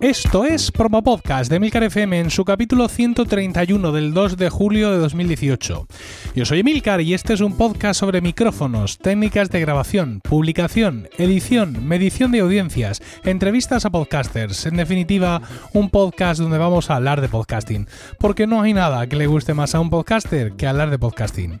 Esto es Promo Podcast de Milcar FM en su capítulo 131 del 2 de julio de 2018. Yo soy Emilcar y este es un podcast sobre micrófonos, técnicas de grabación, publicación, edición, medición de audiencias, entrevistas a podcasters, en definitiva, un podcast donde vamos a hablar de podcasting, porque no hay nada que le guste más a un podcaster que hablar de podcasting.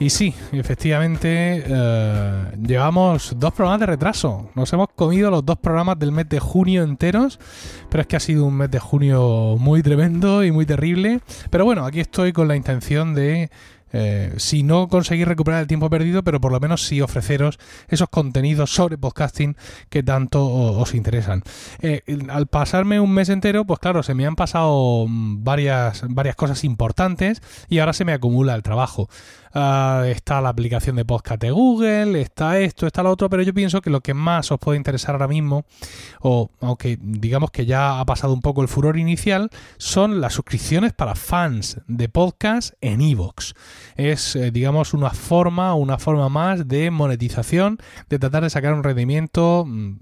Y sí, efectivamente, eh, llevamos dos programas de retraso. Nos hemos comido los dos programas del mes de junio enteros, pero es que ha sido un mes de junio muy tremendo y muy terrible. Pero bueno, aquí estoy con la intención de eh, si no conseguir recuperar el tiempo perdido, pero por lo menos sí ofreceros esos contenidos sobre podcasting que tanto os interesan. Eh, al pasarme un mes entero, pues claro, se me han pasado varias, varias cosas importantes y ahora se me acumula el trabajo. Ah, está la aplicación de podcast de Google, está esto, está lo otro, pero yo pienso que lo que más os puede interesar ahora mismo, o aunque digamos que ya ha pasado un poco el furor inicial, son las suscripciones para fans de podcast en iVoox. Es, eh, digamos, una forma, una forma más de monetización, de tratar de sacar un rendimiento mm,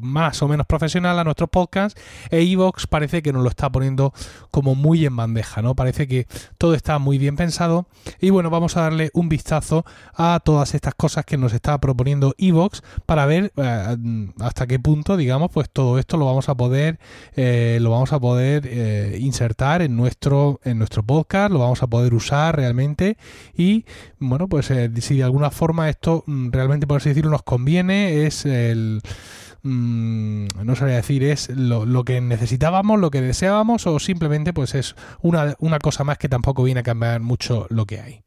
más o menos profesional a nuestros podcasts e Evox parece que nos lo está poniendo como muy en bandeja, ¿no? Parece que todo está muy bien pensado y bueno, vamos a darle un vistazo a todas estas cosas que nos está proponiendo Evox para ver eh, hasta qué punto, digamos, pues todo esto lo vamos a poder eh, lo vamos a poder eh, insertar en nuestro en nuestro podcast, lo vamos a poder usar realmente y bueno, pues si de alguna forma esto mm, realmente por así decirlo nos conviene es el Mm, no sabría decir, es lo, que necesitábamos, lo que deseábamos o simplemente pues es una, una cosa más que tampoco viene a cambiar mucho lo que hay.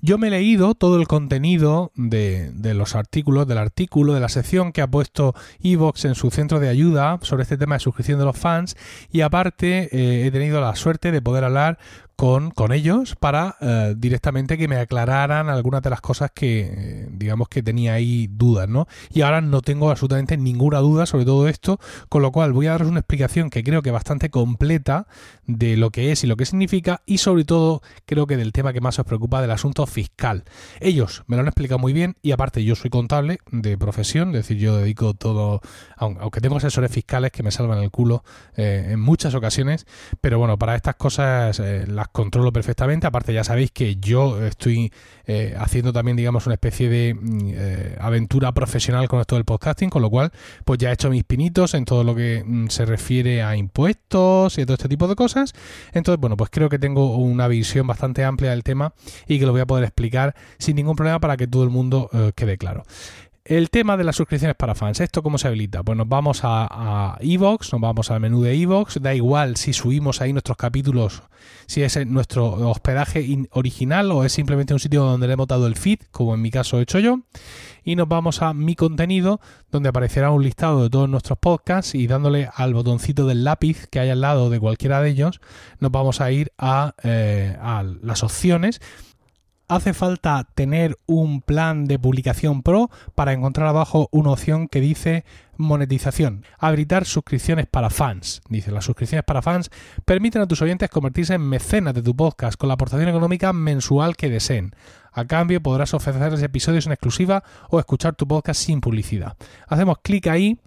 Yo me he leído todo el contenido de, de, los artículos, del artículo, de la sección que ha puesto Evox en su centro de ayuda sobre este tema de suscripción de los fans y aparte eh, he tenido la suerte de poder hablar con, con ellos para eh, directamente que me aclararan algunas de las cosas que, eh, digamos que tenía ahí dudas, ¿no? Y ahora no tengo absolutamente ninguna duda sobre todo esto, con lo cual voy a daros una explicación que creo que bastante completa de lo que es y lo que significa y sobre todo creo que del tema que más os preocupa del asunto fiscal. Ellos me lo han explicado muy bien y aparte yo soy contable de profesión, es decir, yo dedico todo, aunque tengo asesores fiscales que me salvan el culo eh, en muchas ocasiones, pero bueno, para estas cosas las controlo perfectamente. Aparte, ya sabéis que yo estoy eh, haciendo también, digamos, una especie de mm, eh, aventura profesional con esto del podcasting, con lo cual, pues ya he hecho mis pinitos en todo lo que mm, se refiere a impuestos y todo este tipo de cosas. Entonces, bueno, pues creo que tengo una visión bastante amplia del tema y que lo voy a poder explicar sin ningún problema para que todo el mundo eh, quede claro. El tema de las suscripciones para fans, ¿esto cómo se habilita? Pues nos vamos a Evox, nos vamos al menú de Evox, da igual si subimos ahí nuestros capítulos, si es nuestro hospedaje original o es simplemente un sitio donde le hemos dado el feed, como en mi caso he hecho yo, y nos vamos a mi contenido, donde aparecerá un listado de todos nuestros podcasts y dándole al botoncito del lápiz que hay al lado de cualquiera de ellos, nos vamos a ir a, eh, a las opciones hace falta tener un plan de publicación pro para encontrar abajo una opción que dice monetización, habilitar suscripciones para fans. Dice, las suscripciones para fans permiten a tus oyentes convertirse en mecenas de tu podcast con la aportación económica mensual que deseen. A cambio podrás ofrecerles episodios en exclusiva o escuchar tu podcast sin publicidad. Hacemos clic ahí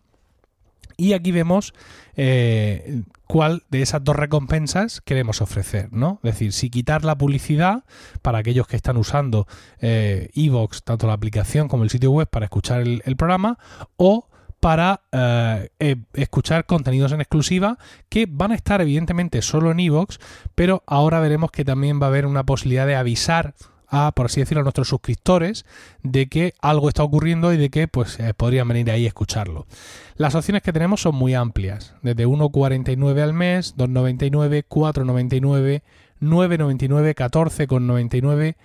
y aquí vemos eh, cuál de esas dos recompensas queremos ofrecer, ¿no? Es decir, si quitar la publicidad para aquellos que están usando eh, Evox, tanto la aplicación como el sitio web para escuchar el, programa, o para eh, escuchar contenidos en exclusiva que van a estar evidentemente solo en Evox, pero ahora veremos que también va a haber una posibilidad de avisar a, por así decirlo, a nuestros suscriptores de que algo está ocurriendo y de que pues eh, podrían venir ahí a escucharlo. Las opciones que tenemos son muy amplias, desde 1,49 al mes, 2,99, 4,99, 9,99, 14,99,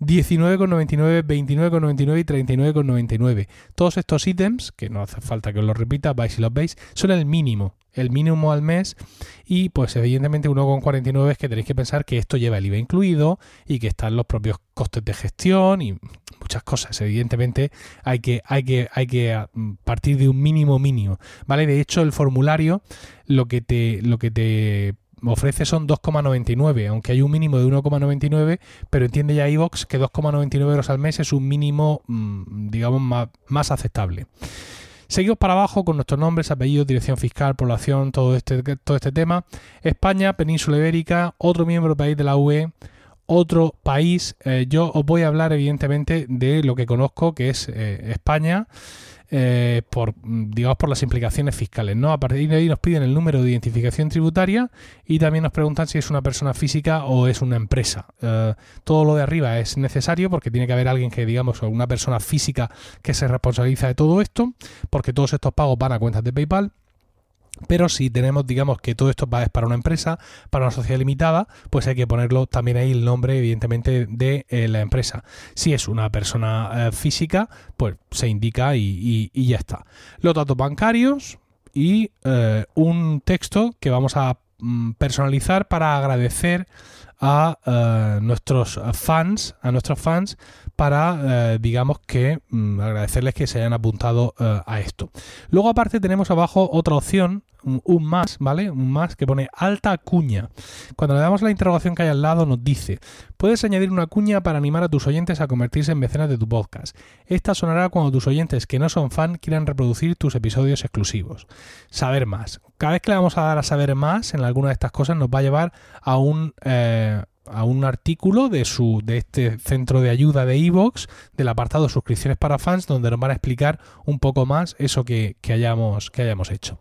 19,99, 29,99 y 39,99. Todos estos ítems, que no hace falta que os los repita, vais y los veis, son el mínimo, el mínimo al mes y pues evidentemente 1,49 es que tenéis que pensar que esto lleva el IVA incluido y que están los propios costes de gestión y muchas cosas. Evidentemente hay que, hay que, hay que ah, partir de un mínimo mínimo, ¿vale? De hecho el formulario lo que te, lo que te ofrece son 2,99, aunque hay un mínimo de 1,99, pero entiende ya iVox que 2,99 euros al mes es un mínimo, mm, digamos, más, aceptable. Seguimos para abajo con nuestros nombres, apellidos, dirección fiscal, población, todo este, todo este tema. España, península ibérica, otro miembro país de la UE, otro país. Eh, yo os voy a hablar evidentemente de lo que conozco, que es eh, España. Eh, por, digamos, por las implicaciones fiscales. ¿no? A partir de ahí nos piden el número de identificación tributaria y también nos preguntan si es una persona física o es una empresa. Todo lo de arriba es necesario porque tiene que haber alguien que, digamos, una persona física que se responsabiliza de todo esto, porque todos estos pagos van a cuentas de PayPal. Pero si tenemos, digamos, que todo esto es para una empresa, para una sociedad limitada, pues hay que ponerlo también ahí el nombre, evidentemente, de eh, la empresa. Si es una persona eh, física, pues se indica y, ya está. Los datos bancarios y eh, un texto que vamos a mm, personalizar para agradecer a nuestros fans, a nuestros fans, para, digamos que, mm, agradecerles que se hayan apuntado a esto. Luego, aparte, tenemos abajo otra opción un, más, ¿vale? Un más que pone alta cuña. Cuando le damos la interrogación que hay al lado nos dice, puedes añadir una cuña para animar a tus oyentes a convertirse en mecenas de tu podcast. Esta sonará cuando tus oyentes que no son fan quieran reproducir tus episodios exclusivos. Saber más. Cada vez que le vamos a dar a saber más en alguna de estas cosas nos va a llevar a un... Eh, a un artículo de su de este centro de ayuda de Evox del apartado suscripciones para fans donde nos van a explicar un poco más eso que, que hayamos que hayamos hecho.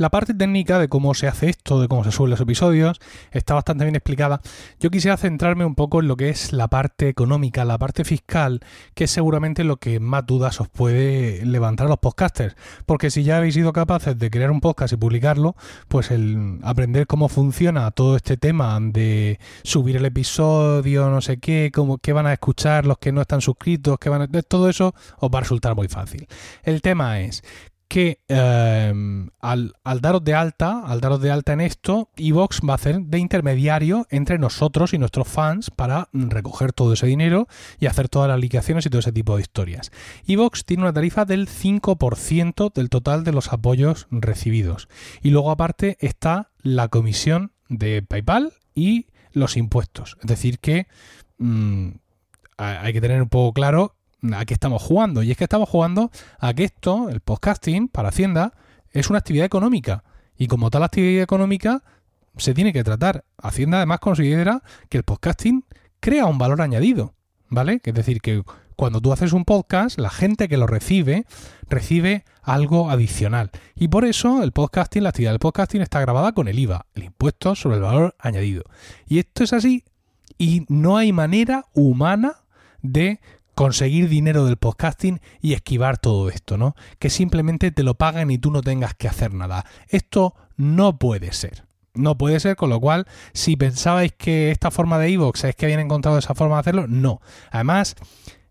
La parte técnica de cómo se hace esto, de cómo se suben los episodios, está bastante bien explicada. Yo quisiera centrarme un poco en lo que es la parte económica, la parte fiscal, que es seguramente lo que más dudas os puede levantar a los podcasters. Porque si ya habéis sido capaces de crear un podcast y publicarlo, pues el aprender cómo funciona todo este tema de subir el episodio, no sé qué, cómo, qué van a escuchar los que no están suscritos, qué van a, todo eso os va a resultar muy fácil. El tema es que em, al, daros de alta, al daros de alta en esto, Evox va a hacer de intermediario entre nosotros y nuestros fans para recoger todo ese dinero y hacer todas las liquidaciones y todo ese tipo de historias. Evox tiene una tarifa del 5% del total de los apoyos recibidos. Y luego aparte está la comisión de PayPal y los impuestos. Es decir que mm, hay que tener un poco claro a qué estamos jugando. Y es que estamos jugando a que esto, el podcasting, para Hacienda, es una actividad económica. Y como tal actividad económica, se tiene que tratar. Hacienda además considera que el podcasting crea un valor añadido. ¿Vale? Es decir, que cuando tú haces un podcast, la gente que lo recibe, recibe algo adicional. Y por eso el podcasting, la actividad del podcasting está grabada con el IVA, el impuesto sobre el valor añadido. Y esto es así y no hay manera humana de conseguir dinero del podcasting y esquivar todo esto, ¿no? Que simplemente te lo paguen y tú no tengas que hacer nada. Esto no puede ser. No puede ser, con lo cual, si pensabais que esta forma de iVoox es que habían encontrado esa forma de hacerlo, no. Además,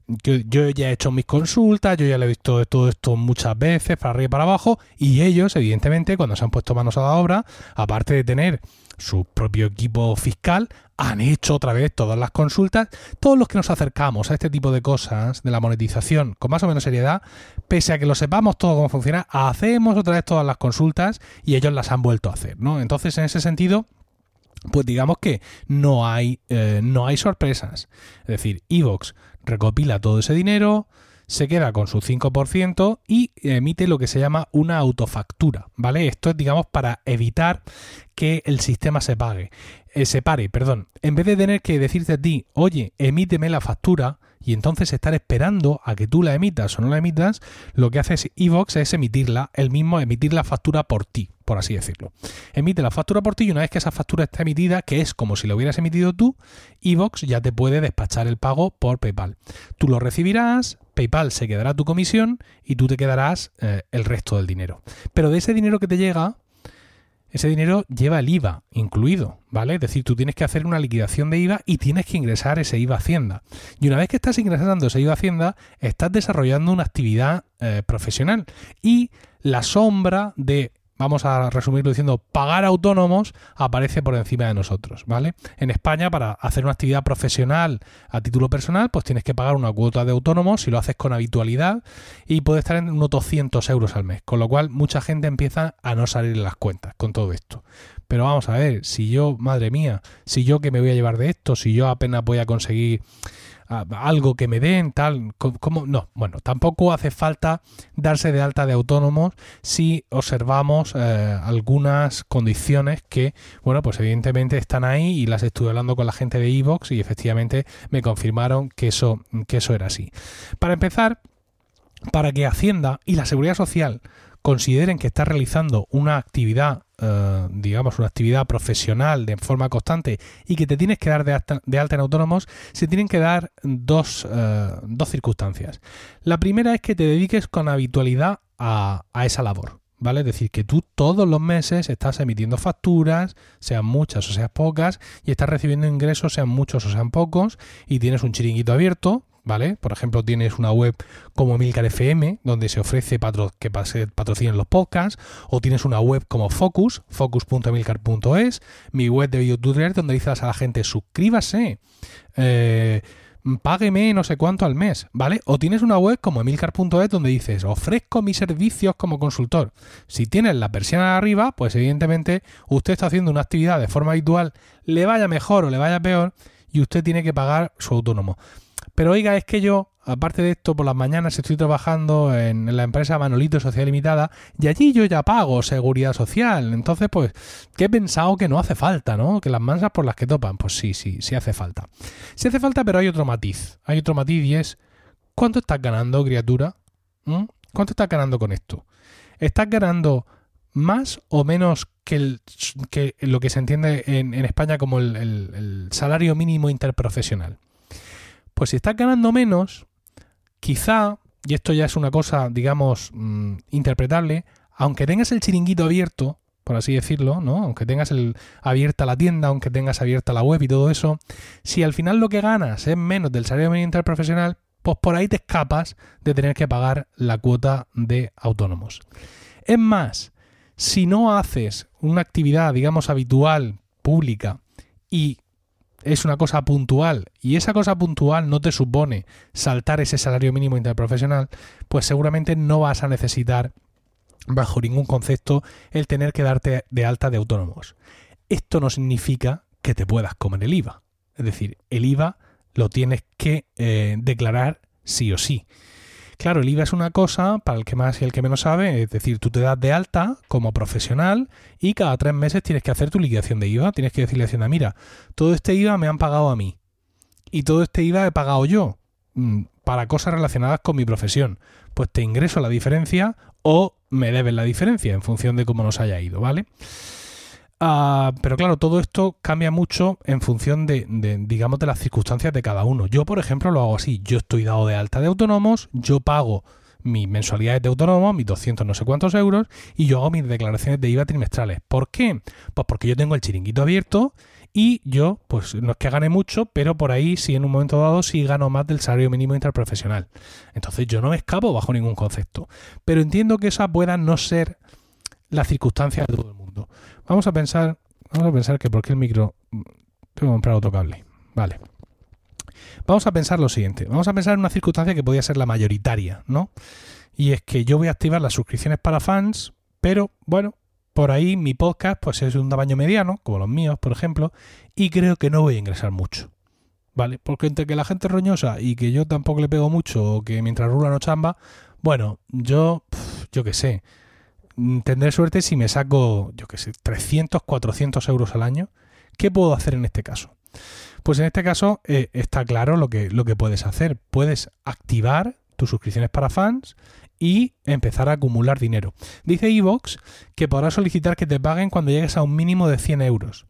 yo, ya he hecho mis consultas, yo ya le he visto todo esto muchas veces, para arriba y para abajo, y ellos, evidentemente, cuando se han puesto manos a la obra, aparte de tener su propio equipo fiscal, han hecho otra vez todas las consultas. Todos los que nos acercamos a este tipo de cosas, de la monetización, con más o menos seriedad, pese a que lo sepamos todo cómo funciona, hacemos otra vez todas las consultas y ellos las han vuelto a hacer, ¿no? Entonces, en ese sentido, pues digamos que no hay, eh, no hay sorpresas. Es decir, Evox recopila todo ese dinero, se queda con su 5% y emite lo que se llama una autofactura, ¿vale? Esto es, digamos, para evitar que el sistema se pague, eh, se pare, perdón. En vez de tener que decirte a ti, oye, emíteme la factura, y entonces estar esperando a que tú la emitas o no la emitas, lo que hace Evox es emitirla, el mismo emitir la factura por ti, por así decirlo. Emite la factura por ti y una vez que esa factura está emitida, que es como si la hubieras emitido tú, Evox ya te puede despachar el pago por PayPal. Tú lo recibirás, PayPal se quedará tu comisión y tú te quedarás eh, el resto del dinero. Pero de ese dinero que te llega, ese dinero lleva el IVA incluido, ¿vale? Es decir, tú tienes que hacer una liquidación de IVA y tienes que ingresar ese IVA a Hacienda. Y una vez que estás ingresando ese IVA a Hacienda, estás desarrollando una actividad eh, profesional. Y la sombra de vamos a resumirlo diciendo, pagar autónomos aparece por encima de nosotros, ¿vale? En España, para hacer una actividad profesional a título personal, pues tienes que pagar una cuota de autónomos si lo haces con habitualidad y puede estar en unos 200 euros al mes, con lo cual mucha gente empieza a no salir en las cuentas con todo esto. Pero vamos a ver, si yo, madre mía, si yo que me voy a llevar de esto, si yo apenas voy a conseguir algo que me den, tal, como no, bueno, tampoco hace falta darse de alta de autónomos si observamos eh, algunas condiciones que, bueno, pues evidentemente están ahí y las estuve hablando con la gente de Evox y efectivamente me confirmaron que eso, que eso era así. Para empezar, para que Hacienda y la Seguridad Social consideren que estás realizando una actividad, eh, digamos, una actividad profesional de forma constante y que te tienes que dar de alta, en autónomos, se tienen que dar dos, eh, dos, circunstancias. La primera es que te dediques con habitualidad a, a esa labor. ¿Vale? Es decir, que tú todos los meses estás emitiendo facturas, sean muchas o sean pocas, y estás recibiendo ingresos, sean muchos o sean pocos, y tienes un chiringuito abierto, ¿vale? Por ejemplo, tienes una web como Emilcar FM, donde se ofrece que patrocinen los podcasts, o tienes una web como Focus, focus.emilcar.es, mi web de videotutorial donde dices a la gente, suscríbase, eh, págueme no sé cuánto al mes, ¿vale? O tienes una web como emilcar.es donde dices, ofrezco mis servicios como consultor. Si tienes la persiana arriba, pues evidentemente usted está haciendo una actividad de forma habitual, le vaya mejor o le vaya peor, y usted tiene que pagar su autónomo. Pero oiga, es que yo, aparte de esto, por las mañanas estoy trabajando en la empresa Manolito Social Limitada y allí yo ya pago seguridad social. Entonces, pues, ¿qué he pensado que no hace falta, ¿no? Que las mansas por las que topan. Pues sí, sí, sí hace falta. Sí hace falta, pero hay otro matiz. Hay otro matiz y es, ¿cuánto estás ganando, criatura? ¿Mm? ¿Cuánto estás ganando con esto? ¿Estás ganando más o menos que, lo que se entiende en, España como el salario mínimo interprofesional? Pues si estás ganando menos, quizá, y esto ya es una cosa, digamos, mm, interpretable, aunque tengas el chiringuito abierto, por así decirlo, ¿no? Aunque tengas el, abierta la tienda, aunque tengas abierta la web y todo eso, si al final lo que ganas es menos del salario mínimo interprofesional, pues por ahí te escapas de tener que pagar la cuota de autónomos. Es más, si no haces una actividad, digamos, habitual, pública, y es una cosa puntual y esa cosa puntual no te supone saltar ese salario mínimo interprofesional, pues seguramente no vas a necesitar bajo ningún concepto el tener que darte de alta de autónomos. Esto no significa que te puedas comer el IVA. Es decir, el IVA lo tienes que eh, declarar sí o sí. Claro, el IVA es una cosa para el que más y el que menos sabe, es decir, tú te das de alta como profesional y cada tres meses tienes que hacer tu liquidación de IVA, tienes que decirle a Hacienda, mira, todo este IVA me han pagado a mí y todo este IVA he pagado yo mm, para cosas relacionadas con mi profesión. Pues te ingreso la diferencia o me debes la diferencia en función de cómo nos haya ido, ¿vale? Ah, pero claro, todo esto cambia mucho en función de, digamos, de las circunstancias de cada uno. Yo, por ejemplo, lo hago así. Yo estoy dado de alta de autónomos, yo pago mis mensualidades de autónomo, mis 200 no sé cuántos euros, y yo hago mis declaraciones de IVA trimestrales. ¿Por qué? Pues porque yo tengo el chiringuito abierto y yo, pues no es que gane mucho, pero por ahí sí en un momento dado sí gano más del salario mínimo interprofesional. Entonces yo no me escapo bajo ningún concepto. Pero entiendo que esa pueda no ser la circunstancia de todo el mundo. Vamos a pensar, vamos a pensar que por qué el micro tengo que comprar otro cable. Vale. Vamos a pensar lo siguiente. Vamos a pensar en una circunstancia que podría ser la mayoritaria, ¿no? Y es que yo voy a activar las suscripciones para fans, pero bueno, por ahí mi podcast pues es de un tamaño mediano, como los míos, por ejemplo, y creo que no voy a ingresar mucho. ¿Vale? Porque entre que la gente es roñosa y que yo tampoco le pego mucho, o que mientras rula no chamba, bueno, yo, yo qué sé, Mm, tendré suerte si me saco, yo qué sé, 300, 400 euros al año. ¿Qué puedo hacer en este caso? Pues en este caso eh, está claro lo que, lo que puedes hacer. Puedes activar tus suscripciones para fans y empezar a acumular dinero. Dice Evox que podrás solicitar que te paguen cuando llegues a un mínimo de 100 euros.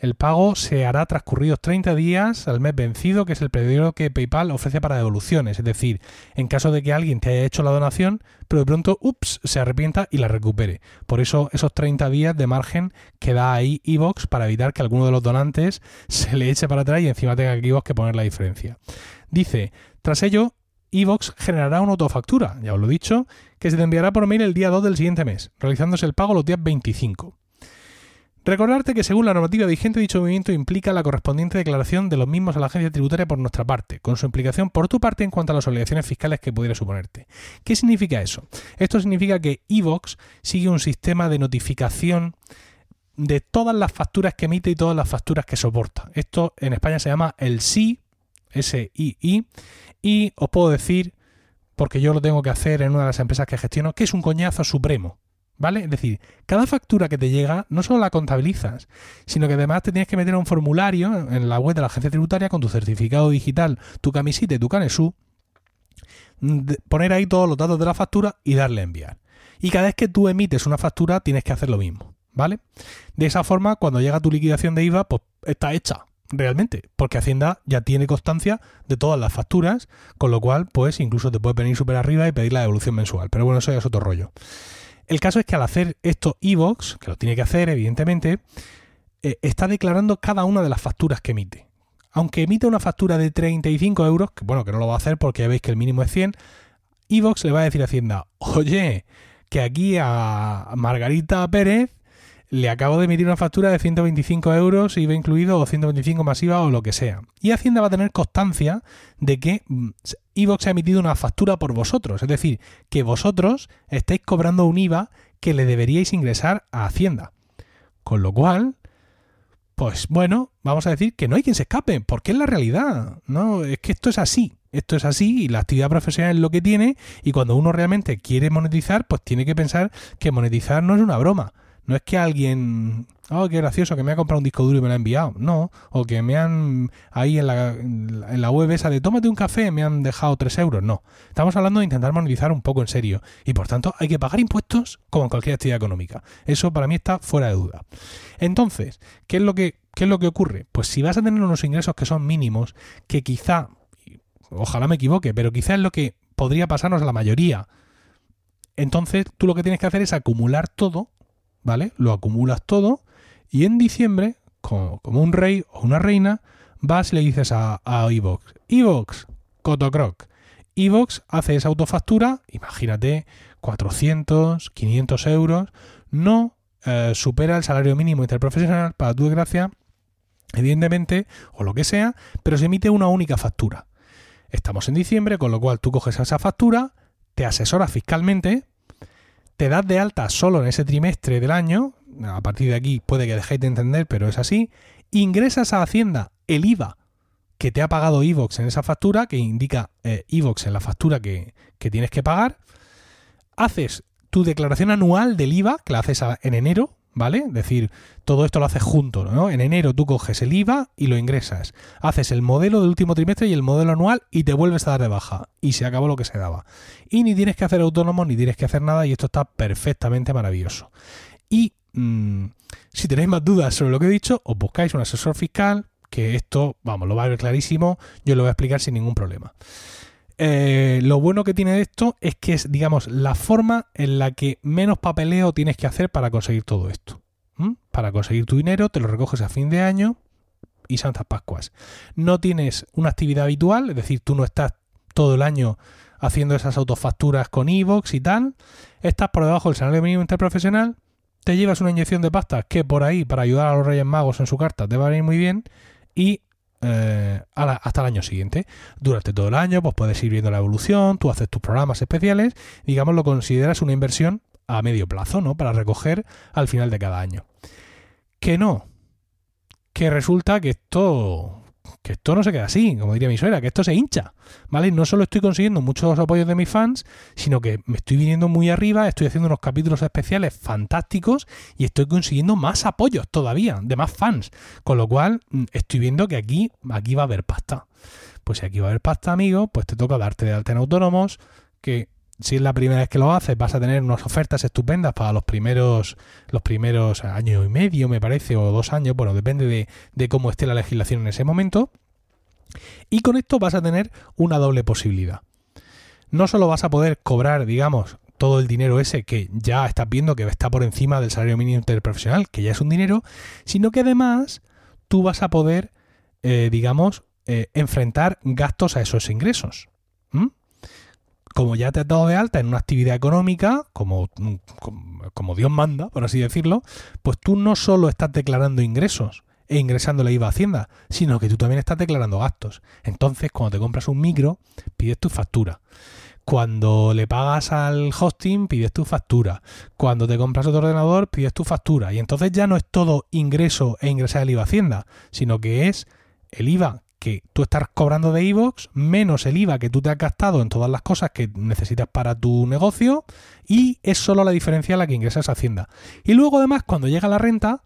El pago se hará transcurridos 30 días al mes vencido, que es el periodo que PayPal ofrece para devoluciones. Es decir, en caso de que alguien te haya hecho la donación, pero de pronto, ups, se arrepienta y la recupere. Por eso esos 30 días de margen que da ahí Evox para evitar que alguno de los donantes se le eche para atrás y encima tenga que Evox que poner la diferencia. Dice, tras ello, Evox generará una autofactura, ya os lo he dicho, que se te enviará por mail el día 2 del siguiente mes, realizándose el pago los días 25. Recordarte que según la normativa vigente dicho movimiento implica la correspondiente declaración de los mismos a la agencia tributaria por nuestra parte, con su implicación por tu parte en cuanto a las obligaciones fiscales que pudiera suponerte. ¿Qué significa eso? Esto significa que Evox sigue un sistema de notificación de todas las facturas que emite y todas las facturas que soporta. Esto en España se llama el SI, S-I-I, y os puedo decir, porque yo lo tengo que hacer en una de las empresas que gestiono, que es un coñazo supremo. ¿Vale? Es decir, cada factura que te llega no solo la contabilizas, sino que además te tienes que meter a un formulario en la web de la agencia tributaria con tu certificado digital, tu camisita y tu canesú, poner ahí todos los datos de la factura y darle a enviar. Y cada vez que tú emites una factura tienes que hacer lo mismo, ¿vale? De esa forma, cuando llega tu liquidación de IVA, pues está hecha, realmente, porque Hacienda ya tiene constancia de todas las facturas, con lo cual, pues incluso te puede venir súper arriba y pedir la devolución mensual. Pero bueno, eso ya es otro rollo. El caso es que al hacer esto Evox, que lo tiene que hacer evidentemente, eh, está declarando cada una de las facturas que emite. Aunque emite una factura de 35 euros, que bueno, que no lo va a hacer porque ya veis que el mínimo es 100, Evox le va a decir a Hacienda, oye, que aquí a Margarita Pérez le acabo de emitir una factura de 125 euros, IVA incluido, o 125 masiva o lo que sea. Y Hacienda va a tener constancia de que mm, Evox ha emitido una factura por vosotros. Es decir, que vosotros estáis cobrando un IVA que le deberíais ingresar a Hacienda. Con lo cual, pues bueno, vamos a decir que no hay quien se escape, porque es la realidad. No, es que esto es así. Esto es así y la actividad profesional es lo que tiene y cuando uno realmente quiere monetizar, pues tiene que pensar que monetizar no es una broma. No es que alguien, oh, qué gracioso, que me ha comprado un disco duro y me lo ha enviado. No, o que me han, ahí en la, en la web esa de tómate un café, me han dejado 3 euros. No, estamos hablando de intentar monetizar un poco en serio. Y por tanto hay que pagar impuestos como en cualquier actividad económica. Eso para mí está fuera de duda. Entonces, ¿qué es lo que, qué es lo que ocurre? Pues si vas a tener unos ingresos que son mínimos, que quizá, ojalá me equivoque, pero quizá es lo que podría pasarnos a la mayoría. Entonces, tú lo que tienes que hacer es acumular todo ¿vale? Lo acumulas todo y en diciembre, como, un rey o una reina, vas y le dices a, a Evox, Evox, Cotocroc. Evox hace esa autofactura, imagínate, 400, 500 euros, no eh, supera el salario mínimo interprofesional, para tu desgracia, evidentemente, o lo que sea, pero se emite una única factura. Estamos en diciembre, con lo cual tú coges esa factura, te asesoras fiscalmente, te das de alta solo en ese trimestre del año, a partir de aquí puede que dejéis de entender, pero es así, ingresas a Hacienda el IVA que te ha pagado Evox en esa factura, que indica eh, Evox en la factura que, que, tienes que pagar, haces tu declaración anual del IVA, que la haces en enero, ¿vale? Es decir, todo esto lo haces junto, ¿no? En enero tú coges el IVA y lo ingresas. Haces el modelo del último trimestre y el modelo anual y te vuelves a dar de baja. Y se acabó lo que se daba. Y ni tienes que hacer autónomo, ni tienes que hacer nada y esto está perfectamente maravilloso. Y mm, si tenéis más dudas sobre lo que he dicho, os buscáis un asesor fiscal, que esto, vamos, lo va a ver clarísimo, yo lo voy a explicar sin ningún problema. Eh, lo bueno que tiene esto es que es, digamos, la forma en la que menos papeleo tienes que hacer para conseguir todo esto. Para conseguir tu dinero, te lo recoges a fin de año y Santas Pascuas. No tienes una actividad habitual, es decir, tú no estás todo el año haciendo esas autofacturas con Evox y tal. Estás por debajo del salario mínimo interprofesional, te llevas una inyección de pasta que por ahí, para ayudar a los Reyes Magos en su carta, te va a ir muy bien y eh, hasta el año siguiente. Durante todo el año, pues puedes ir viendo la evolución, tú haces tus programas especiales, digamos, lo consideras una inversión a medio plazo, ¿no? Para recoger al final de cada año. Que no. Que resulta que esto que esto no se queda así, como diría mi suegra, que esto se hincha, ¿vale? No solo estoy consiguiendo muchos apoyos de mis fans, sino que me estoy viniendo muy arriba, estoy haciendo unos capítulos especiales fantásticos y estoy consiguiendo más apoyos todavía, de más fans, con lo cual mm, estoy viendo que aquí, aquí va a haber pasta. Pues si aquí va a haber pasta, amigo, pues te toca darte de alta en autónomos, que si es la primera vez que lo haces, vas a tener unas ofertas estupendas para los primeros, los primeros y medio, me parece, o dos años, bueno, depende de, de cómo esté la legislación en ese momento. Y con esto vas a tener una doble posibilidad. No solo vas a poder cobrar, digamos, todo el dinero ese que ya estás viendo que está por encima del salario mínimo interprofesional, que ya es un dinero, sino que además tú vas a poder, eh, digamos, eh, enfrentar gastos a esos ingresos. Como ya te has dado de alta en una actividad económica, como, como, Dios manda, por así decirlo, pues tú no solo estás declarando ingresos e ingresando la IVA a Hacienda, sino que tú también estás declarando gastos. Entonces, cuando te compras un micro, pides tu factura. Cuando le pagas al hosting, pides tu factura. Cuando te compras otro ordenador, pides tu factura. Y entonces ya no es todo ingreso e ingresar el IVA a Hacienda, sino que es el IVA que tú estás cobrando de iVoox menos el IVA que tú te has gastado en todas las cosas que necesitas para tu negocio y es solo la diferencia la que ingresas a Hacienda. Y luego además cuando llega la renta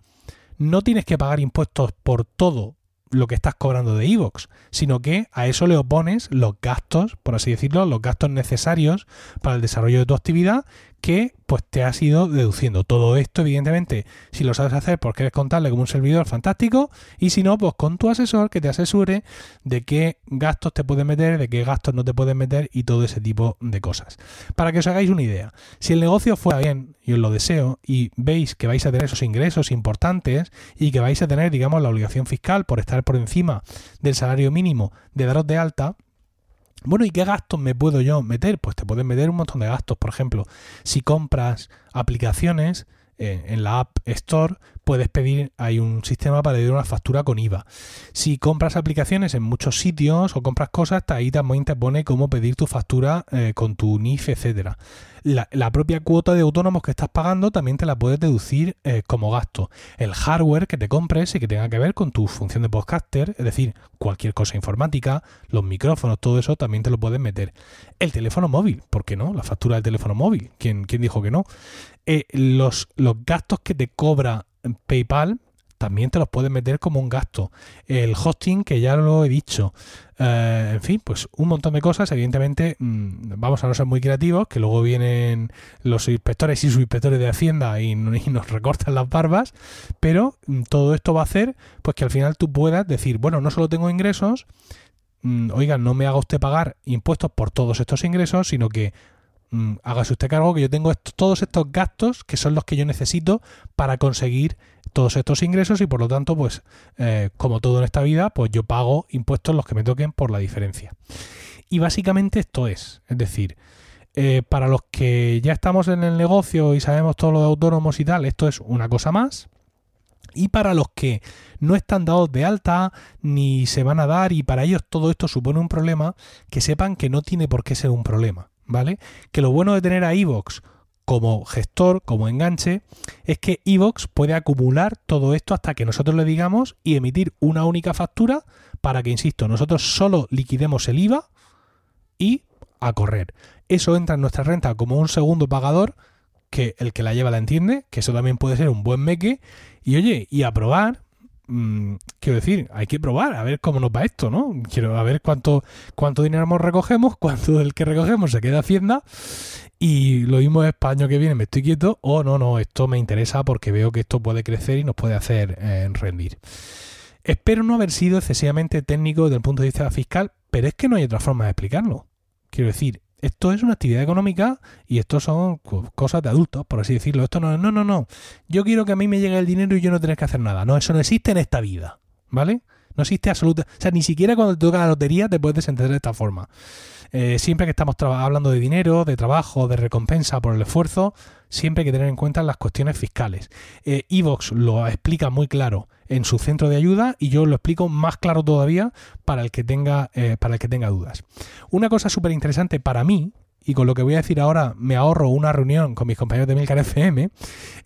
no tienes que pagar impuestos por todo lo que estás cobrando de iVoox, sino que a eso le opones los gastos, por así decirlo, los gastos necesarios para el desarrollo de tu actividad que pues te has ido deduciendo. Todo esto, evidentemente, si lo sabes hacer porque eres contable como un servidor, fantástico. Y si no, pues con tu asesor que te asesure de qué gastos te puedes meter, de qué gastos no te puedes meter y todo ese tipo de cosas. Para que os hagáis una idea, si el negocio fuera bien, y os lo deseo, y veis que vais a tener esos ingresos importantes y que vais a tener, digamos, la obligación fiscal por estar por encima del salario mínimo de daros de alta, bueno, ¿y qué gastos me puedo yo meter? Pues te puedes meter un montón de gastos. Por ejemplo, si compras aplicaciones eh, en la App Store, puedes pedir, hay un sistema para pedir una factura con IVA. Si compras aplicaciones en muchos sitios o compras cosas, ahí también te pone cómo pedir tu factura eh, con tu NIF, etcétera. La, propia cuota de autónomos que estás pagando también te la puedes deducir eh, como gasto. El hardware que te compres y que tenga que ver con tu función de podcaster, es decir, cualquier cosa informática, los micrófonos, todo eso también te lo puedes meter. El teléfono móvil, ¿por qué no? La factura del teléfono móvil, ¿quién, quién dijo que no? Eh, los, los gastos que te cobra PayPal también te los puedes meter como un gasto. El hosting, que ya lo he dicho. Eh, en fin, pues un montón de cosas. Evidentemente, mm, vamos a no ser muy creativos, que luego vienen los inspectores y subinspectores de Hacienda y, nos recortan las barbas. Pero mm, todo esto va a hacer pues que al final tú puedas decir, bueno, no solo tengo ingresos, mm, oiga, no me haga usted pagar impuestos por todos estos ingresos, sino que Mm, hágase usted cargo que yo tengo todos estos gastos que son los que yo necesito para conseguir todos estos ingresos y por lo tanto, pues eh, como todo en esta vida, pues yo pago impuestos los que me toquen por la diferencia. Y básicamente esto es, es decir, eh, para los que ya estamos en el negocio y sabemos todo lo autónomos y tal, esto es una cosa más. Y para los que no están dados de alta ni se van a dar y para ellos todo esto supone un problema, que sepan que no tiene por qué ser un problema. ¿Vale? Que lo bueno de tener a Evox como gestor, como enganche, es que Evox puede acumular todo esto hasta que nosotros le digamos y emitir una única factura para que, insisto, nosotros solo liquidemos el IVA y a correr. Eso entra en nuestra renta como un segundo pagador, que el que la lleva la entiende, que eso también puede ser un buen meque. Y oye, y a probar, Mm, quiero decir, hay que probar a ver cómo nos va esto, ¿no? Quiero a ver cuánto, cuánto dinero recogemos, cuánto del que recogemos se queda Hacienda y lo mismo es para año que viene me estoy quieto o no, no, esto me interesa porque veo que esto puede crecer y nos puede hacer eh, rendir. Espero no haber sido excesivamente técnico desde el punto de vista fiscal, pero es que no hay otra forma de explicarlo. Quiero decir, esto es una actividad económica y esto son cosas de adultos, por así decirlo. Esto no es, no, no, no. Yo quiero que a mí me llegue el dinero y yo no tengo que hacer nada. No, eso no existe en esta vida, ¿vale? No existe absoluta. O sea, ni siquiera cuando te toca la lotería te puedes entender de esta forma. Eh, siempre que estamos hablando de dinero, de trabajo, de recompensa por el esfuerzo, siempre hay que tener en cuenta las cuestiones fiscales. Eh, Evox lo explica muy claro en su centro de ayuda y yo lo explico más claro todavía para el que tenga, eh, para el que tenga dudas. Una cosa súper interesante para mí, y con lo que voy a decir ahora me ahorro una reunión con mis compañeros de Milcar FM,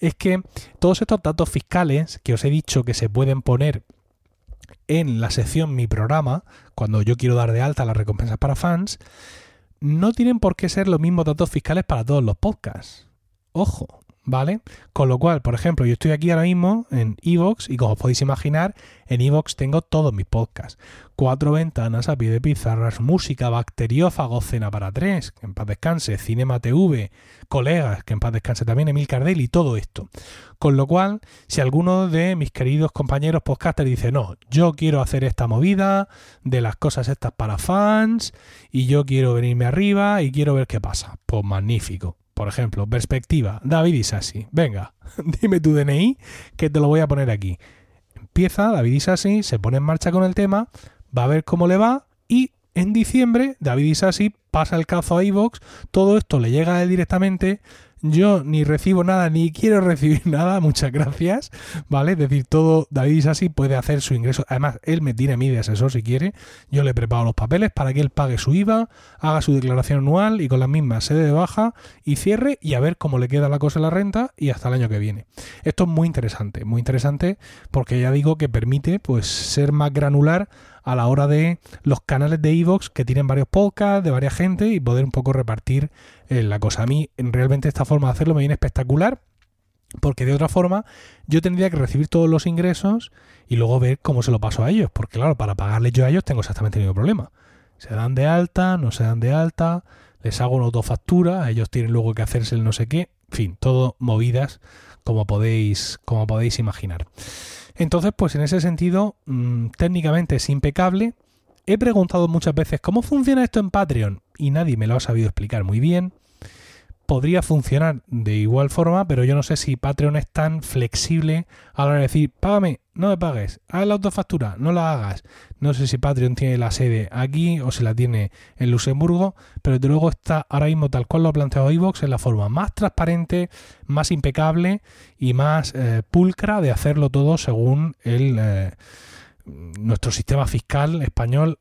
es que todos estos datos fiscales que os he dicho que se pueden poner en la sección Mi programa, cuando yo quiero dar de alta las recompensas para fans, no tienen por qué ser los mismos datos fiscales para todos los podcasts. Ojo, ¿vale? Con lo cual, por ejemplo, yo estoy aquí ahora mismo en Evox y como os podéis imaginar, en Evox tengo todos mis podcasts. Cuatro ventanas a pie de pizarras, música, bacteriófago, cena para tres, que en paz descanse, Cinema TV, colegas, que en paz descanse también, Emil Cardel y todo esto. Con lo cual, si alguno de mis queridos compañeros podcasters dice, no, yo quiero hacer esta movida de las cosas estas para fans y yo quiero venirme arriba y quiero ver qué pasa, pues magnífico por ejemplo, perspectiva, David Isasi. Venga, dime tu DNI que te lo voy a poner aquí. Empieza David Isasi, se pone en marcha con el tema, va a ver cómo le va y en diciembre David Isasi pasa el cazo a iVox, todo esto le llega directamente, yo ni recibo nada, ni quiero recibir nada, muchas gracias, ¿vale? Es decir, todo David así puede hacer su ingreso. Además, él me tiene a mí de asesor si quiere. Yo le preparo los papeles para que él pague su IVA, haga su declaración anual y con las mismas se de baja y cierre y a ver cómo le queda la cosa en la renta y hasta el año que viene. Esto es muy interesante, muy interesante porque ya digo que permite pues ser más granular a la hora de los canales de Evox que tienen varios podcasts de varias gente y poder un poco repartir eh, la cosa. A mí realmente esta forma de hacerlo me viene espectacular porque de otra forma yo tendría que recibir todos los ingresos y luego ver cómo se lo paso a ellos. Porque claro, para pagarles yo a ellos tengo exactamente el mismo problema. Se dan de alta, no se dan de alta, les hago una autofactura, ellos tienen luego que hacerse el no sé qué. En fin, todo movidas como podéis, como podéis imaginar. Entonces, pues en ese sentido, mm, técnicamente es impecable. He preguntado muchas veces cómo funciona esto en Patreon y nadie me lo ha sabido explicar muy bien. Podría funcionar de igual forma, pero yo no sé si Patreon es tan flexible a la hora de decir, págame, no me pagues, haz la autofactura, no la hagas. No sé si Patreon tiene la sede aquí o si la tiene en Luxemburgo, pero desde luego está ahora mismo tal cual lo ha planteado iVox en la forma más transparente, más impecable y más eh, pulcra de hacerlo todo según el... Eh, nuestro sistema fiscal español,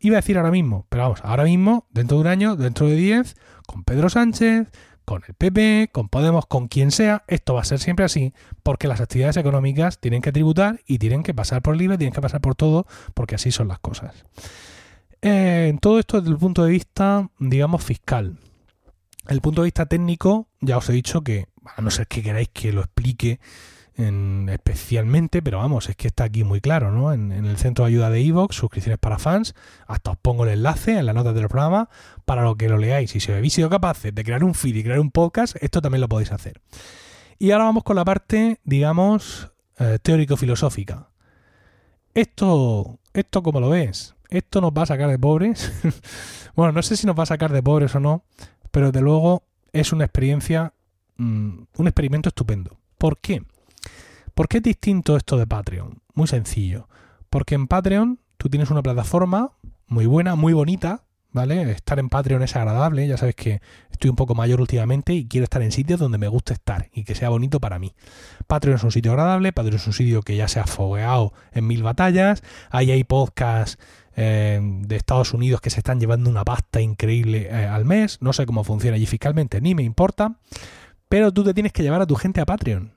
iba a decir ahora mismo, pero vamos, ahora mismo, dentro de un año, dentro de 10, con Pedro Sánchez, con el PP, con Podemos, con quien sea, esto va a ser siempre así, porque las actividades económicas tienen que tributar y tienen que pasar por libre, tienen que pasar por todo, porque así son las cosas. Eh, todo esto desde el punto de vista, digamos, fiscal. El punto de vista técnico, ya os he dicho que, a no ser que queráis que lo explique especialmente, pero vamos, es que está aquí muy claro, ¿no? En, el centro de ayuda de Evox, suscripciones para fans, hasta os pongo el enlace en las notas del programa para lo que lo leáis. Y si habéis sido capaces de crear un feed y crear un podcast, esto también lo podéis hacer. Y ahora vamos con la parte, digamos, eh, teórico-filosófica. Esto, esto, como lo ves? ¿Esto nos va a sacar de pobres? bueno, no sé si nos va a sacar de pobres o no, pero de luego es una experiencia, mm, un experimento estupendo. ¿Por qué? ¿Por qué es distinto esto de Patreon? Muy sencillo. Porque en Patreon tú tienes una plataforma muy buena, muy bonita, ¿vale? Estar en Patreon es agradable, ya sabes que estoy un poco mayor últimamente y quiero estar en sitios donde me guste estar y que sea bonito para mí. Patreon es un sitio agradable, Patreon es un sitio que ya se ha fogueado en mil batallas, ahí hay podcasts eh, de Estados Unidos que se están llevando una pasta increíble eh, al mes, no sé cómo funciona allí fiscalmente, ni me importa, pero tú te tienes que llevar a tu gente a Patreon.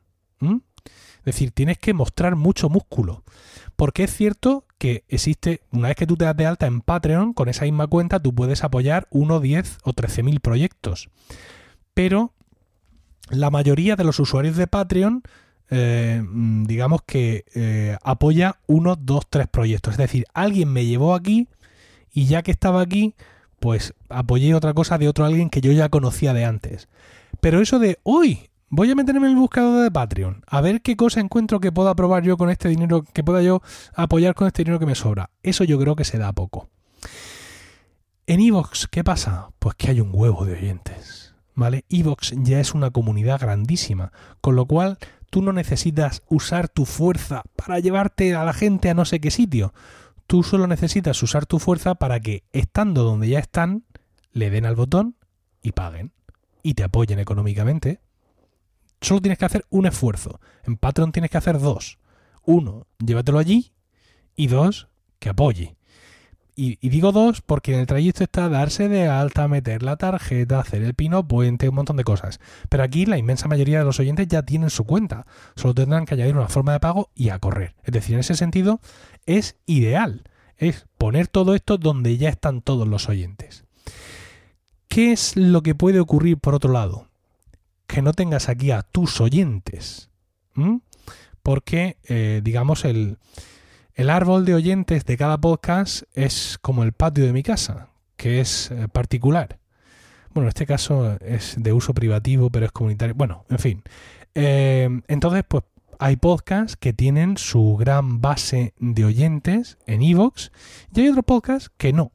Es decir, tienes que mostrar mucho músculo. Porque es cierto que existe, una vez que tú te das de alta en Patreon, con esa misma cuenta tú puedes apoyar 1, 10 o 13 mil proyectos. Pero la mayoría de los usuarios de Patreon, eh, digamos que eh, apoya 1, 2, 3 proyectos. Es decir, alguien me llevó aquí y ya que estaba aquí, pues apoyé otra cosa de otro alguien que yo ya conocía de antes. Pero eso de, uy, voy a meterme en el buscador de Patreon, a ver qué cosa encuentro que pueda probar yo con este dinero, que pueda yo apoyar con este dinero que me sobra. Eso yo creo que se da poco. En Evox, ¿qué pasa? Pues que hay un huevo de oyentes. ¿Vale? Evox ya es una comunidad grandísima, con lo cual tú no necesitas usar tu fuerza para llevarte a la gente a no sé qué sitio. Tú solo necesitas usar tu fuerza para que, estando donde ya están, le den al botón y paguen. Y te apoyen económicamente solo tienes que hacer un esfuerzo. En Patreon tienes que hacer dos. Uno, llévatelo allí. Y dos, que apoye. Y, digo dos porque en el trayecto está darse de alta, meter la tarjeta, hacer el pino puente, un montón de cosas. Pero aquí la inmensa mayoría de los oyentes ya tienen su cuenta. Solo tendrán que añadir una forma de pago y a correr. Es decir, en ese sentido es ideal. Es poner todo esto donde ya están todos los oyentes. ¿Qué es lo que puede ocurrir por otro lado? Que no tengas aquí a tus oyentes. Porque, eh, digamos, el, el árbol de oyentes de cada podcast es como el patio de mi casa, que es eh, particular. Bueno, en este caso es de uso privativo, pero es comunitario. Bueno, en fin. Eh, entonces, pues hay podcasts que tienen su gran base de oyentes en Evox y hay otros podcasts que no,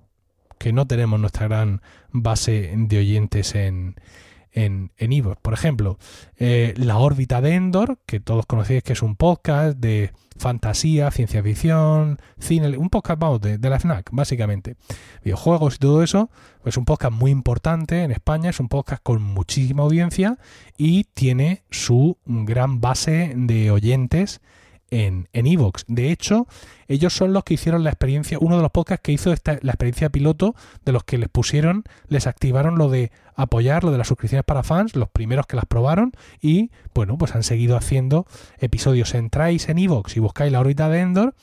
que no tenemos nuestra gran base de oyentes en, en, en Por ejemplo, eh, La órbita de Endor, que todos conocéis que es un podcast de fantasía, ciencia ficción, cine, un podcast, vamos, de, la FNAC, básicamente. Videojuegos y todo eso, es un podcast muy importante en España, es un podcast con muchísima audiencia y tiene su gran base de oyentes en Evox. de hecho, ellos son los que hicieron la experiencia, uno de los podcasts que hizo esta, la experiencia piloto, de los que les pusieron, les activaron lo de apoyar, lo de las suscripciones para fans, los primeros que las probaron, y bueno, pues han seguido haciendo episodios. Entráis en Evox y buscáis la órbita de Endor,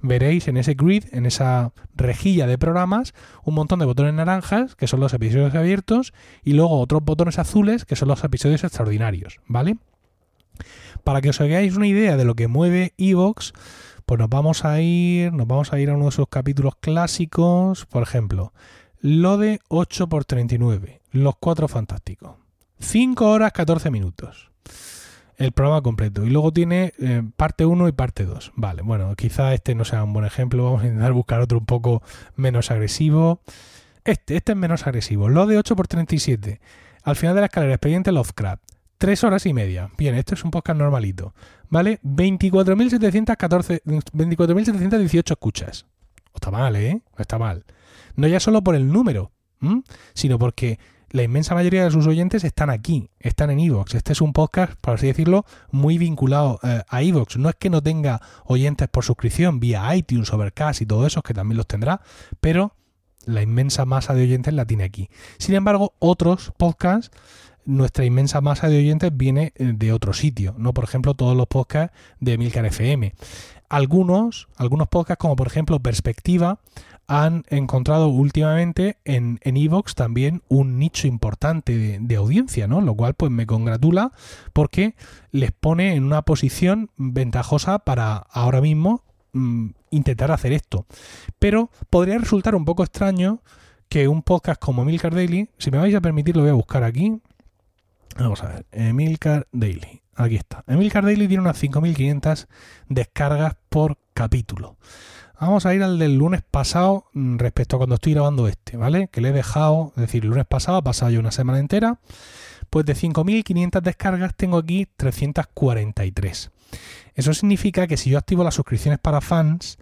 veréis en ese grid, en esa rejilla de programas, un montón de botones naranjas, que son los episodios abiertos, y luego otros botones azules, que son los episodios extraordinarios, ¿vale? Para que os hagáis una idea de lo que mueve Evox, pues nos vamos a ir, nos vamos a ir a uno de sus capítulos clásicos, por ejemplo, lo de 8x39, los cuatro fantásticos. 5 horas 14 minutos. El programa completo. Y luego tiene eh, parte 1 y parte 2. Vale, bueno, quizá este no sea un buen ejemplo. Vamos a intentar buscar otro un poco menos agresivo. Este, este es menos agresivo. Lo de 8x37. Al final de la escalera, expediente Lovecraft. Tres horas y media. Bien, esto es un podcast normalito. ¿Vale? 24.714, 24.718 escuchas. Está mal, ¿eh? Está mal. No ya solo por el número, sino porque la inmensa mayoría de sus oyentes están aquí, están en Evox. Este es un podcast, por así decirlo, muy vinculado eh, a Evox. No es que no tenga oyentes por suscripción vía iTunes, Overcast y todo eso, que también los tendrá, pero la inmensa masa de oyentes la tiene aquí. Sin embargo, otros podcasts nuestra inmensa masa de oyentes viene eh, de otro sitio, ¿no? Por ejemplo, todos los podcasts de Milcar FM. Algunos, algunos podcasts, como por ejemplo Perspectiva, han encontrado últimamente en Evox también un nicho importante de, audiencia, ¿no? Lo cual pues me congratula porque les pone en una posición ventajosa para ahora mismo mm, intentar hacer esto. Pero podría resultar un poco extraño que un podcast como Milcar Daily, si me vais a permitir lo voy a buscar aquí, Vamos a ver, Emilcar Daily. Aquí está. Emilcar Daily tiene unas 5.500 descargas por capítulo. Vamos a ir al del lunes pasado mm, respecto a cuando estoy grabando este, ¿vale? Que le he dejado, es decir, el lunes pasado ha pasado ya una semana entera. Pues de 5.500 descargas tengo aquí 343. Eso significa que si yo activo las suscripciones para fans,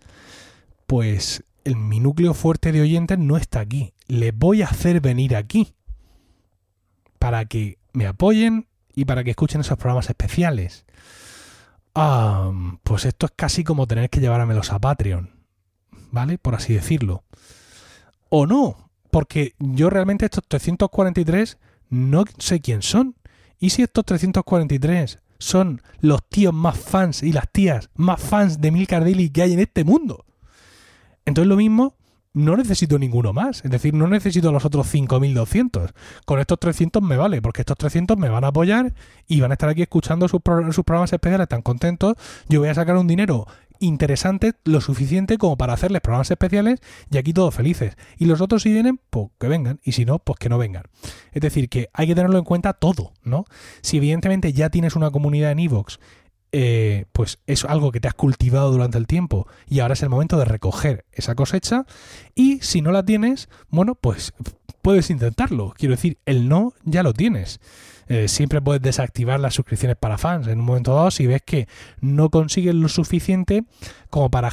pues el, mi núcleo fuerte de oyentes no está aquí. Les voy a hacer venir aquí para que me apoyen y para que escuchen esos programas especiales. Ah, pues esto es casi como tener que llevármelos a Patreon, ¿vale? Por así decirlo. O no, porque yo realmente estos 343 no sé quién son. ¿Y si estos 343 son los tíos más fans y las tías más fans de Milcar Daily que hay en este mundo? Entonces lo mismo no necesito ninguno más. Es decir, no necesito los otros 5.200. Con estos 300 me vale, porque estos 300 me van a apoyar y van a estar aquí escuchando sus, programas especiales tan contentos. Yo voy a sacar un dinero interesante, lo suficiente como para hacerles programas especiales y aquí todos felices. Y los otros si vienen, pues que vengan. Y si no, pues que no vengan. Es decir, que hay que tenerlo en cuenta todo, ¿no? Si evidentemente ya tienes una comunidad en Evox eh, pues es algo que te has cultivado durante el tiempo y ahora es el momento de recoger esa cosecha y si no la tienes, bueno, pues puedes intentarlo. Quiero decir, el no ya lo tienes. Eh, siempre puedes desactivar las suscripciones para fans en un momento dado si ves que no consigues lo suficiente como para,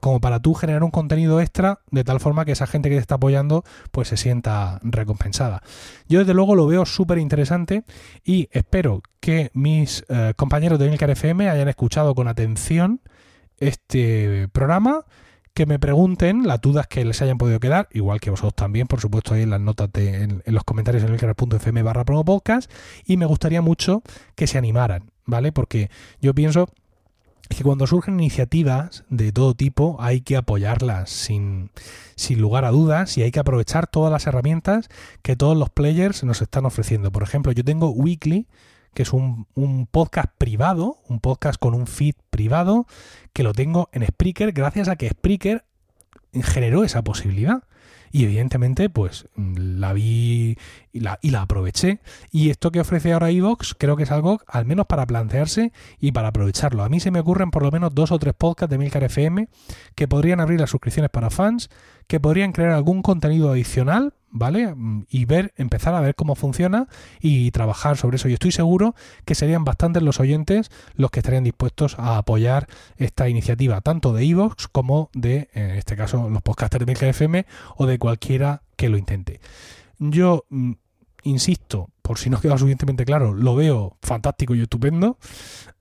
como para tú generar un contenido extra de tal forma que esa gente que te está apoyando pues se sienta recompensada. Yo desde luego lo veo súper interesante y espero que mis eh, compañeros de Milcar FM hayan escuchado con atención este programa que me pregunten las dudas que les hayan podido quedar, igual que vosotros también, por supuesto, ahí en las notas de, en, los comentarios en el canal.fm barra podcast. Y me gustaría mucho que se animaran, ¿vale? Porque yo pienso que cuando surgen iniciativas de todo tipo hay que apoyarlas sin, sin, lugar a dudas y hay que aprovechar todas las herramientas que todos los players nos están ofreciendo. Por ejemplo, yo tengo Weekly, que es un, un, podcast privado, un podcast con un feed privado, que lo tengo en Spreaker gracias a que Spreaker generó esa posibilidad. Y evidentemente, pues la vi y la, y la aproveché. Y esto que ofrece ahora Evox creo que es algo al menos para plantearse y para aprovecharlo. A mí se me ocurren por lo menos dos o tres podcasts de Milcar FM que podrían abrir las suscripciones para fans, que podrían crear algún contenido adicional ¿vale? Y ver, empezar a ver cómo funciona y trabajar sobre eso. Y estoy seguro que serían bastantes los oyentes los que estarían dispuestos a apoyar esta iniciativa, tanto de Evox como de, en este caso, los podcasters de Milcar FM o de cualquiera que lo intente. Yo mm, insisto, por si no queda suficientemente claro, lo veo fantástico y estupendo.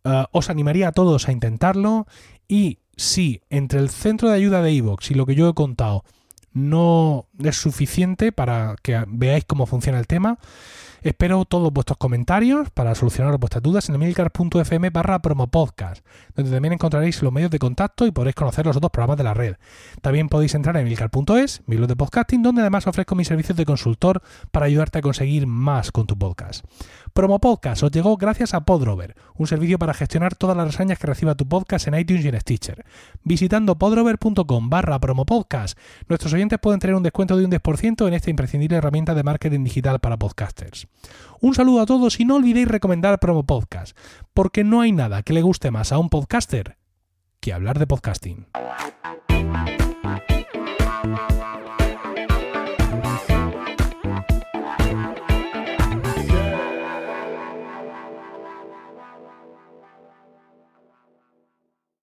Uh, os animaría a todos a intentarlo y si entre el centro de ayuda de Evox y lo que yo he contado no es suficiente para que veáis cómo funciona el tema, Espero todos vuestros comentarios para solucionar vuestras dudas en emilcar.fm barra promopodcast, donde también encontraréis los medios de contacto y podréis conocer los otros programas de la red. También podéis entrar en emilcar.es, mi blog de podcasting, donde además ofrezco mis servicios de consultor para ayudarte a conseguir más con tu podcast. Promo Podcast os llegó gracias a Podrover, un servicio para gestionar todas las reseñas que reciba tu podcast en iTunes y en Stitcher. Visitando podrover.com barra promopodcast, nuestros oyentes pueden tener un descuento de un 10% en esta imprescindible herramienta de marketing digital para podcasters. Un saludo a todos y no olvidéis recomendar Promo Podcast, porque no hay nada que le guste más a un podcaster que hablar de podcasting.